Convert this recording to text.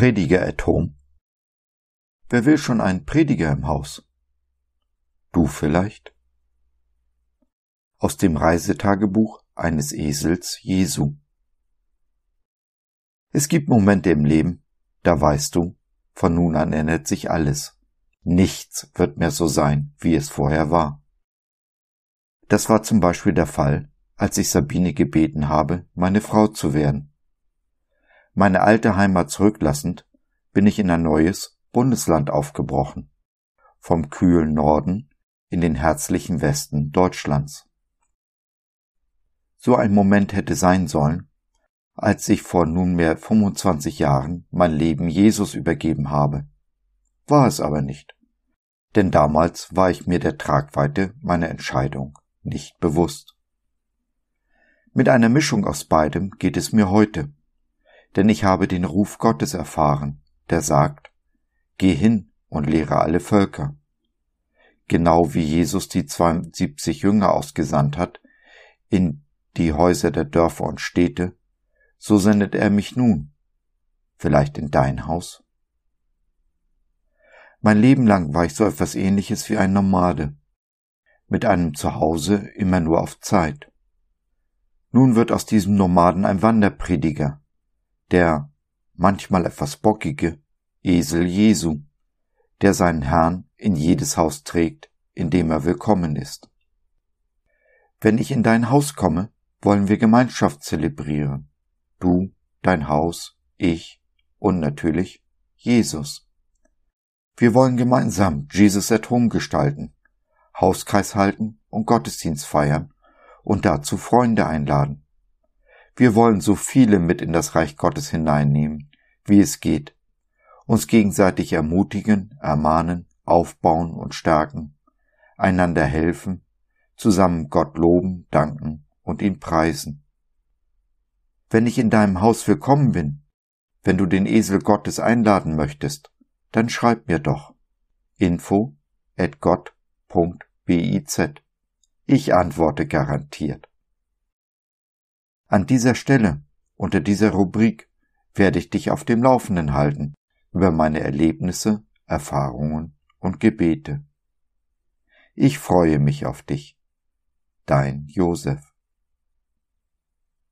Prediger at home? Wer will schon einen Prediger im Haus? Du vielleicht? Aus dem Reisetagebuch eines Esels Jesu. Es gibt Momente im Leben, da weißt du, von nun an ändert sich alles. Nichts wird mehr so sein, wie es vorher war. Das war zum Beispiel der Fall, als ich Sabine gebeten habe, meine Frau zu werden. Meine alte Heimat zurücklassend, bin ich in ein neues Bundesland aufgebrochen. Vom kühlen Norden in den herzlichen Westen Deutschlands. So ein Moment hätte sein sollen, als ich vor nunmehr 25 Jahren mein Leben Jesus übergeben habe. War es aber nicht. Denn damals war ich mir der Tragweite meiner Entscheidung nicht bewusst. Mit einer Mischung aus beidem geht es mir heute, denn ich habe den Ruf Gottes erfahren, der sagt, Geh hin und lehre alle Völker. Genau wie Jesus die 72 Jünger ausgesandt hat, in die Häuser der Dörfer und Städte, so sendet er mich nun, vielleicht in dein Haus. Mein Leben lang war ich so etwas ähnliches wie ein Nomade, mit einem Zuhause immer nur auf Zeit. Nun wird aus diesem Nomaden ein Wanderprediger, der manchmal etwas bockige Esel Jesu, der seinen Herrn in jedes Haus trägt, in dem er willkommen ist. Wenn ich in dein Haus komme, wollen wir Gemeinschaft zelebrieren. Du, dein Haus, ich und natürlich Jesus. Wir wollen gemeinsam Jesus at Home gestalten, Hauskreis halten und Gottesdienst feiern und dazu Freunde einladen. Wir wollen so viele mit in das Reich Gottes hineinnehmen, wie es geht, uns gegenseitig ermutigen, ermahnen, aufbauen und stärken, einander helfen, zusammen Gott loben, danken und ihn preisen. Wenn ich in deinem Haus willkommen bin, wenn du den Esel Gottes einladen möchtest, dann schreib mir doch info at gott.biz. Ich antworte garantiert. An dieser Stelle, unter dieser Rubrik, werde ich dich auf dem Laufenden halten über meine Erlebnisse, Erfahrungen und Gebete. Ich freue mich auf dich. Dein Josef.